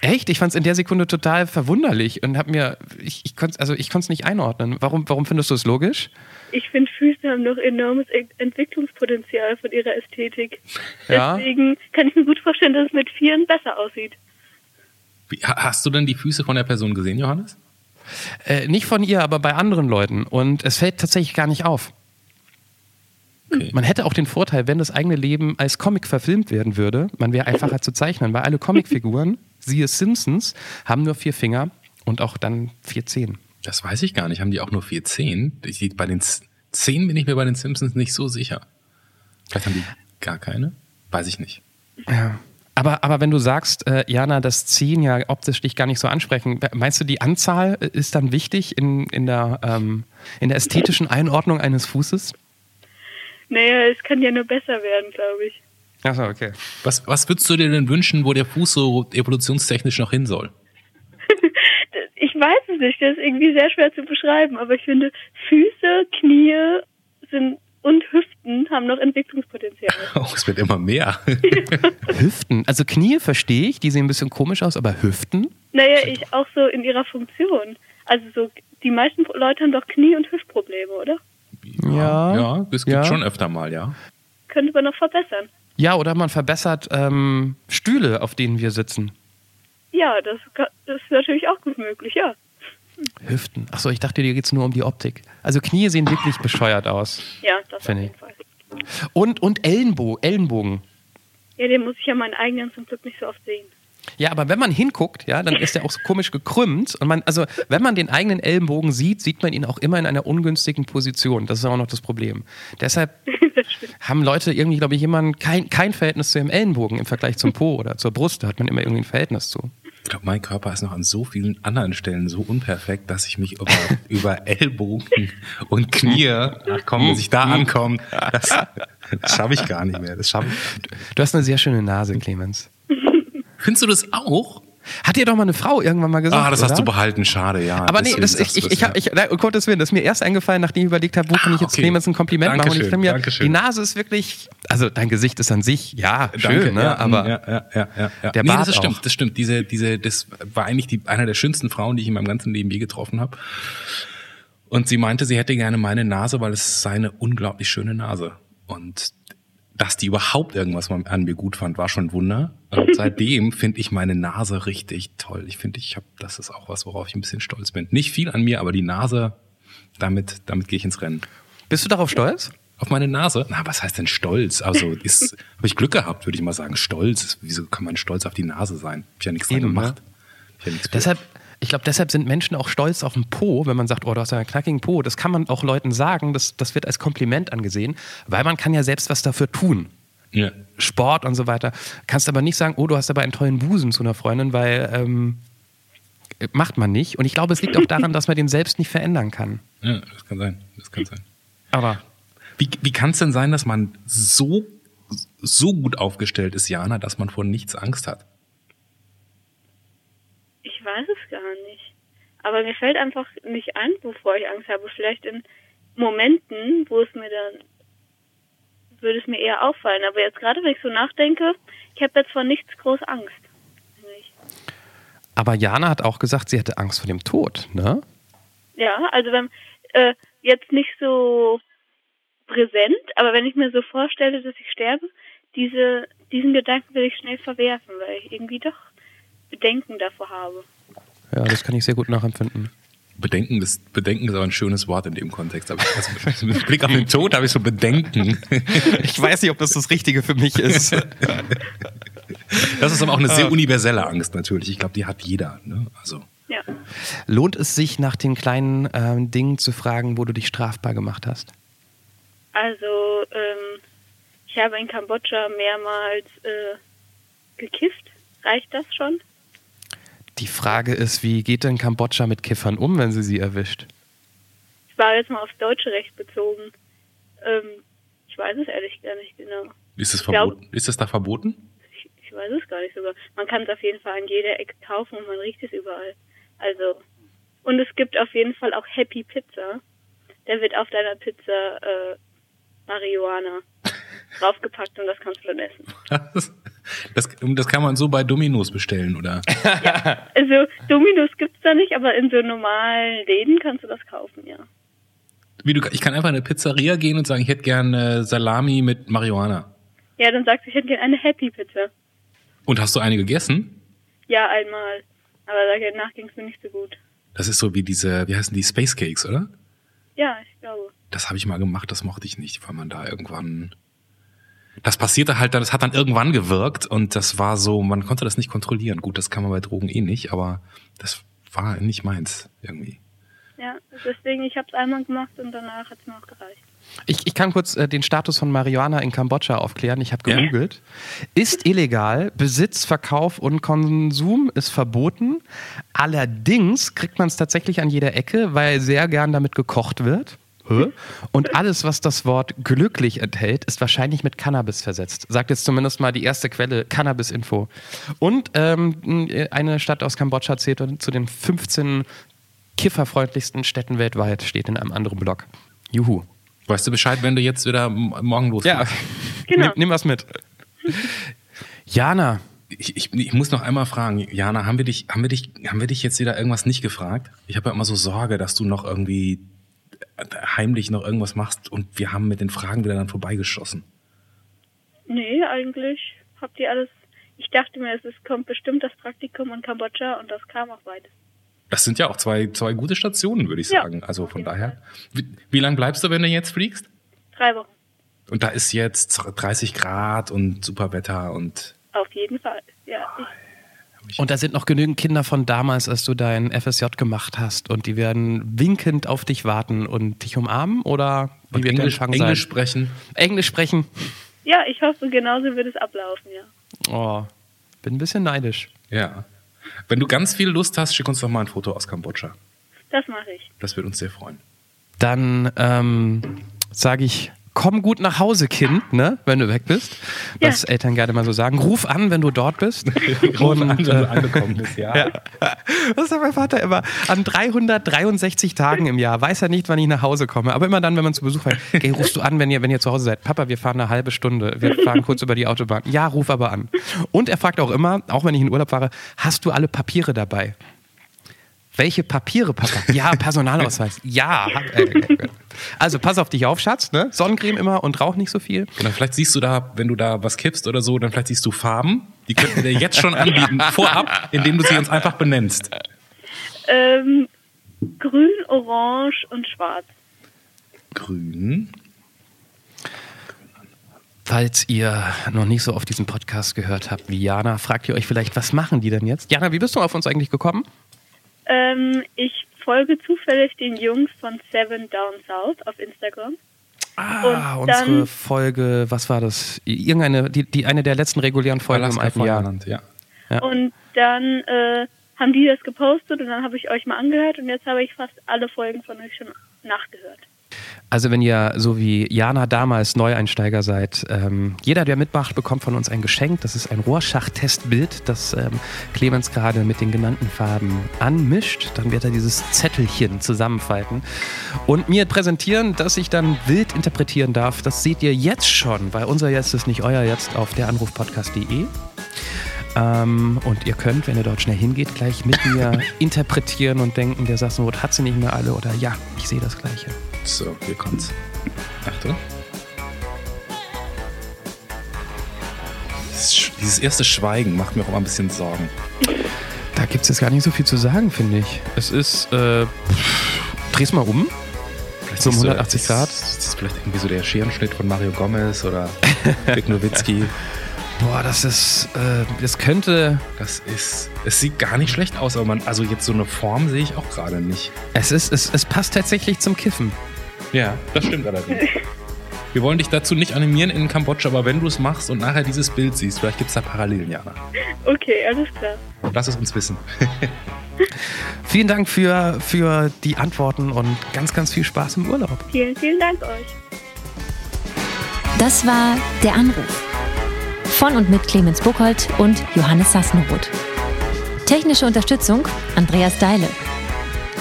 Echt? Ich fand es in der Sekunde total verwunderlich und habe mir, ich, ich konnte also ich es nicht einordnen. Warum, warum findest du es logisch? Ich finde, Füße haben noch enormes Entwicklungspotenzial von ihrer Ästhetik. Ja. Deswegen kann ich mir gut vorstellen, dass es mit Vieren besser aussieht. Hast du denn die Füße von der Person gesehen, Johannes? Äh, nicht von ihr, aber bei anderen Leuten. Und es fällt tatsächlich gar nicht auf. Okay. Man hätte auch den Vorteil, wenn das eigene Leben als Comic verfilmt werden würde, man wäre einfacher zu zeichnen, weil alle Comicfiguren, siehe Simpsons, haben nur vier Finger und auch dann vier Zehen. Das weiß ich gar nicht. Haben die auch nur vier Zehen? Ich, bei den Zehen bin ich mir bei den Simpsons nicht so sicher. Vielleicht haben die gar keine? Weiß ich nicht. Ja. Aber, aber wenn du sagst, äh, Jana, dass Zehen ja optisch dich gar nicht so ansprechen, meinst du, die Anzahl äh, ist dann wichtig in, in, der, ähm, in der ästhetischen Einordnung eines Fußes? Naja, es kann ja nur besser werden, glaube ich. Achso, okay. Was, was würdest du dir denn wünschen, wo der Fuß so evolutionstechnisch noch hin soll? Ich weiß es nicht, das ist irgendwie sehr schwer zu beschreiben, aber ich finde, Füße, Knie sind und Hüften haben noch Entwicklungspotenzial. Oh, es wird immer mehr. Hüften. Also Knie verstehe ich, die sehen ein bisschen komisch aus, aber Hüften? Naja, ich auch so in ihrer Funktion. Also so, die meisten Leute haben doch Knie- und Hüftprobleme, oder? Ja. Ja, das gibt Ja. schon öfter mal, ja. Könnte man noch verbessern. Ja, oder man verbessert ähm, Stühle, auf denen wir sitzen. Ja, das, das ist natürlich auch gut möglich, ja. Hüften. Achso, ich dachte, dir geht es nur um die Optik. Also Knie sehen wirklich bescheuert aus. Ja, das auf Finde jeden Fall. Und, und Ellenbo Ellenbogen. Ja, den muss ich ja meinen eigenen zum Glück nicht so oft sehen. Ja, aber wenn man hinguckt, ja, dann ist der auch so komisch gekrümmt. Und man, also, wenn man den eigenen Ellenbogen sieht, sieht man ihn auch immer in einer ungünstigen Position. Das ist auch noch das Problem. Deshalb haben Leute irgendwie, glaube ich, immer kein, kein Verhältnis zu ihrem Ellenbogen im Vergleich zum Po oder zur Brust. Da hat man immer irgendwie ein Verhältnis zu. Ich glaube, mein Körper ist noch an so vielen anderen Stellen so unperfekt, dass ich mich über, über Ellbogen und Knie, ach komm, bis ich da ankomme, das, das schaffe ich gar nicht mehr. Das schaffe ich. Du hast eine sehr schöne Nase, Clemens. Findest du das auch? Hat dir doch mal eine Frau irgendwann mal gesagt? Ah, das hast oder? du behalten, schade, ja. Aber nee, das, ich, ich, ich, hab, ich, na, um Gottes Willen, das ist mir erst eingefallen, nachdem ich überlegt habe, wo kann ich jetzt okay. Clemens ein Kompliment machen. Und ich Dankeschön, finde mir, Dankeschön. die Nase ist wirklich, also dein Gesicht ist an sich, ja, Danke, schön, ne? ja, aber ja, ja, ja, ja, ja. der nee, Bart das stimmt, auch. das stimmt. Diese, diese, das war eigentlich die, einer der schönsten Frauen, die ich in meinem ganzen Leben je getroffen habe. Und sie meinte, sie hätte gerne meine Nase, weil es sei eine unglaublich schöne Nase. Und dass die überhaupt irgendwas an mir gut fand, war schon ein Wunder. Und seitdem finde ich meine Nase richtig toll. Ich finde, ich habe, das ist auch was, worauf ich ein bisschen stolz bin. Nicht viel an mir, aber die Nase, damit, damit gehe ich ins Rennen. bist du darauf stolz? Auf meine Nase? Na, was heißt denn stolz? Also ist, habe ich Glück gehabt, würde ich mal sagen. Stolz. Wieso kann man stolz auf die Nase sein? Hab ich ja nichts dran Eben, gemacht. ne? Hab ich ja nichts Deshalb, ich glaube, deshalb sind Menschen auch stolz auf den Po, wenn man sagt, oh, du hast ja einen knackigen Po. Das kann man auch Leuten sagen, das, das wird als Kompliment angesehen, weil man kann ja selbst was dafür tun. Ja. Sport und so weiter. Kannst aber nicht sagen, oh, du hast aber einen tollen Busen zu einer Freundin, weil ähm, macht man nicht. Und ich glaube, es liegt auch daran, dass man den selbst nicht verändern kann. ja, das kann sein. Das kann sein. Aber Wie, wie kann es denn sein, dass man so, so gut aufgestellt ist, Jana, dass man vor nichts Angst hat? Ich weiß es gar nicht. Aber mir fällt einfach nicht ein, wovor ich Angst habe. Vielleicht in Momenten, wo es mir dann, würde es mir eher auffallen. Aber jetzt gerade, wenn ich so nachdenke, ich habe jetzt vor nichts groß Angst. Aber Jana hat auch gesagt, sie hätte Angst vor dem Tod, ne? Ja, also wenn, äh, jetzt nicht so präsent, aber wenn ich mir so vorstelle, dass ich sterbe, diese, diesen Gedanken will ich schnell verwerfen, weil ich irgendwie doch Bedenken davor habe. Ja, das kann ich sehr gut nachempfinden. Bedenken ist, Bedenken ist aber ein schönes Wort in dem Kontext. Aber ich, also mit Blick auf den Tod habe ich so Bedenken. Ich weiß nicht, ob das das Richtige für mich ist. Das ist aber auch eine sehr universelle Angst natürlich. Ich glaube, die hat jeder. Ne? Also Ja. Lohnt es sich, nach den kleinen ähm, Dingen zu fragen, wo du dich strafbar gemacht hast? Also, ähm, ich habe in Kambodscha mehrmals äh, gekifft. Reicht das schon? Die Frage ist, wie geht denn Kambodscha mit Kiffern um, wenn sie sie erwischt? Ich war jetzt mal aufs deutsche Recht bezogen. Ähm, ich weiß es ehrlich gar nicht genau. ist es glaub- verboten? Ist es da verboten? Ich, ich weiß es gar nicht sogar. Man kann es auf jeden Fall an jeder Ecke kaufen und man riecht es überall. Also, und es gibt auf jeden Fall auch Happy Pizza. Da wird auf deiner Pizza äh, Marihuana draufgepackt und das kannst du dann essen. Das, das, das kann man so bei Dominos bestellen, oder? Also Dominos gibt's da nicht, aber in so normalen Läden kannst du das kaufen, ja. Wie du, ich kann einfach in eine Pizzeria gehen und sagen, ich hätte gerne Salami mit Marihuana. Ja, dann sagst du, ich hätte gerne eine Happy Pizza. Und hast du eine gegessen? Ja, einmal. Aber danach ging es mir nicht so gut. Das ist so wie diese, wie heißen die Space Cakes, oder? Ja, ich glaube. das habe ich mal gemacht, das mochte ich nicht, weil man da irgendwann das passierte halt dann, das hat dann irgendwann gewirkt und das war so, man konnte das nicht kontrollieren. Gut, das kann man bei Drogen eh nicht, aber das war nicht meins irgendwie. Ja, deswegen, ich habe es einmal gemacht und danach hat es mir auch gereicht. Ich, ich kann kurz äh, den Status von Marihuana in Kambodscha aufklären. Ich habe Ja. gegoogelt. Ist illegal, Besitz, Verkauf und Konsum ist verboten. Allerdings kriegt man es tatsächlich an jeder Ecke, weil sehr gern damit gekocht wird. Und alles, was das Wort glücklich enthält, ist wahrscheinlich mit Cannabis versetzt. Sagt jetzt zumindest mal die erste Quelle, Cannabis-Info. Und ähm, eine Stadt aus Kambodscha zählt zu den 15 kifferfreundlichsten Städten weltweit, steht in einem anderen Blog. Juhu. Weißt du Bescheid, wenn du jetzt wieder morgen los Ja, Genau. nimm, nimm was mit. Jana, Ich, ich, ich muss noch einmal fragen, Jana, haben wir dich, haben wir dich, haben wir dich jetzt wieder irgendwas nicht gefragt? Ich habe ja immer so Sorge, dass du noch irgendwie heimlich noch irgendwas machst und wir haben mit den Fragen wieder dann vorbeigeschossen. Nee, eigentlich habt ihr alles. Ich dachte mir, es ist, kommt bestimmt das Praktikum in Kambodscha und das kam auch beides. Das sind ja auch zwei, zwei gute Stationen, würde ich Ja. sagen. Also von daher. Wie, wie lange bleibst du, wenn du jetzt fliegst? Drei Wochen. Und da ist jetzt 30 Grad und super Wetter und Auf jeden Fall. Ja, ich, und da sind noch genügend Kinder von damals, als du dein FSJ gemacht hast und die werden winkend auf dich warten und dich umarmen oder wie und wird Englisch, dein Empfang Englisch sein? sprechen. Englisch sprechen. ja, ich hoffe, genauso wird es ablaufen, ja. Oh, bin ein bisschen neidisch. Ja. Wenn du ganz viel Lust hast, schick uns doch mal ein Foto aus Kambodscha. Das mache ich. Das wird uns sehr freuen. Dann ähm, sage ich, komm gut nach Hause, Kind, ne, wenn du weg bist. Ja. Was Eltern gerne mal so sagen. Ruf an, wenn du dort bist. Und, an, wenn äh, du angekommen bist, ja. Das sagt mein Vater immer. An 363 Tagen im Jahr weiß er nicht, wann ich nach Hause komme. Aber immer dann, wenn man zu Besuch fährt, okay, rufst du an, wenn ihr, wenn ihr zu Hause seid. Papa, wir fahren eine halbe Stunde. Wir fahren kurz über die Autobahn. Ja, ruf aber an. Und er fragt auch immer, auch wenn ich in Urlaub fahre, hast du alle Papiere dabei? Welche Papiere, Papa? Ja, Personalausweis. Ja. hab- äh, Also pass auf dich auf, Schatz. Ne? Sonnencreme immer und rauch nicht so viel. Genau, vielleicht siehst du da, wenn du da was kippst oder so, dann vielleicht siehst du Farben. Die könnten wir dir jetzt schon anbieten, vorab, indem du sie uns einfach benennst. Ähm, grün, orange und schwarz. Grün. Falls ihr noch nicht so auf diesen Podcast gehört habt wie Jana, fragt ihr euch vielleicht, was machen die denn jetzt? Jana, wie bist du auf uns eigentlich gekommen? Ähm, ich folge zufällig den Jungs von Seven Down South auf Instagram. Ah, Und unsere dann- Folge, was war das? Irgendeine, die, die eine der letzten regulären Folgen im alten Jahr. Ja. Ja. Und dann äh, haben die das gepostet und dann habe ich euch mal angehört und jetzt habe ich fast alle Folgen von euch schon nachgehört. Also wenn ihr so wie Jana damals Neueinsteiger seid, ähm, jeder, der mitmacht, bekommt von uns ein Geschenk. Das ist ein Rorschach-Testbild, das ähm, Clemens gerade mit den genannten Farben anmischt. Dann wird er dieses Zettelchen zusammenfalten und mir präsentieren, dass ich dann wild interpretieren darf. Das seht ihr jetzt schon, weil unser Jetzt ist nicht euer Jetzt auf deranrufpodcast.de. Ähm, und ihr könnt, wenn ihr dort schnell hingeht, gleich mit mir interpretieren und denken, der Sassenrot hat sie nicht mehr alle oder ja, ich sehe das Gleiche. So, hier kommt's. Achtung. Dieses erste Schweigen macht mir auch immer ein bisschen Sorgen. Da gibt es jetzt gar nicht so viel zu sagen, finde ich. Es ist, äh, dreh's mal um. Vielleicht So um siehst du, 180 das Grad. Ist, das ist vielleicht irgendwie so der Scherenschnitt von Mario Gomez oder Dirk Nowitzki. Boah, das ist, äh, das könnte, Das ist, es sieht gar nicht schlecht aus, aber man, also jetzt so eine Form sehe ich auch gerade nicht. es ist, es, es passt tatsächlich zum Kiffen. Ja, das stimmt allerdings. Wir wollen dich dazu nicht animieren in Kambodscha, aber wenn du es machst und nachher dieses Bild siehst, vielleicht gibt es da Parallelen, Jana. Okay, alles klar. Lass es uns wissen. Vielen Dank für, für die Antworten und ganz, ganz viel Spaß im Urlaub. Vielen, vielen Dank euch. Das war Der Anruf. Von und mit Clemens Buchholz und Johannes Sassenroth. Technische Unterstützung Andreas Deile.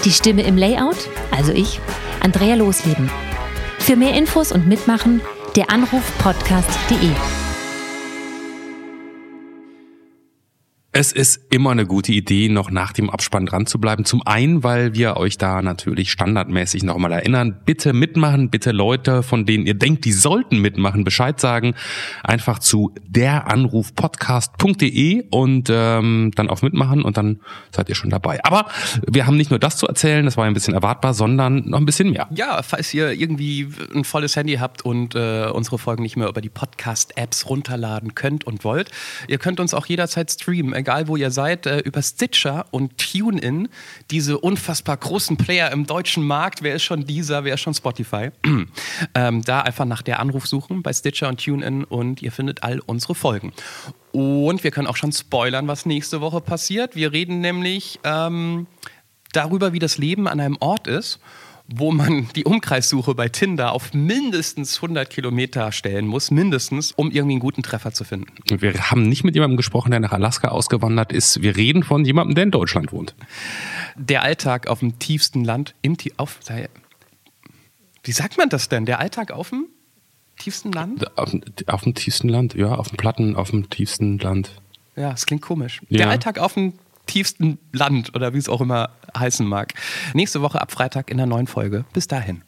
Die Stimme im Layout, also ich, Andrea Losleben. Für mehr Infos und Mitmachen der Anruf Es ist immer eine gute Idee, noch nach dem Abspann dran zu bleiben. Zum einen, weil wir euch da natürlich standardmäßig nochmal erinnern. Bitte mitmachen, bitte Leute, von denen ihr denkt, die sollten mitmachen, Bescheid sagen. Einfach zu deranrufpodcast.de und ähm, dann auf mitmachen und dann seid ihr schon dabei. Aber wir haben nicht nur das zu erzählen, das war ein bisschen erwartbar, sondern noch ein bisschen mehr. Ja, falls ihr irgendwie ein volles Handy habt und äh, unsere Folgen nicht mehr über die Podcast-Apps runterladen könnt und wollt, ihr könnt uns auch jederzeit streamen egal wo ihr seid, äh, über Stitcher und TuneIn, diese unfassbar großen Player im deutschen Markt. Wer ist schon dieser, wer ist schon Spotify? ähm, da einfach nach der Anruf suchen bei Stitcher und TuneIn und ihr findet all unsere Folgen. Und wir können auch schon spoilern, was nächste Woche passiert. Wir reden nämlich ähm, darüber, wie das Leben an einem Ort ist wo man die Umkreissuche bei Tinder auf mindestens 100 Kilometer stellen muss, mindestens, um irgendwie einen guten Treffer zu finden. Wir haben nicht mit jemandem gesprochen, der nach Alaska ausgewandert ist. Wir reden von jemandem, der in Deutschland wohnt. Der Alltag auf dem tiefsten Land, im auf, wie sagt man das denn? Der Alltag auf dem tiefsten Land? Auf, auf dem tiefsten Land, ja, auf dem Platten, auf dem tiefsten Land. Ja, es klingt komisch. Ja. Der Alltag auf dem tiefsten Land oder wie es auch immer heißen mag. Nächste Woche ab Freitag in der neuen Folge. Bis dahin.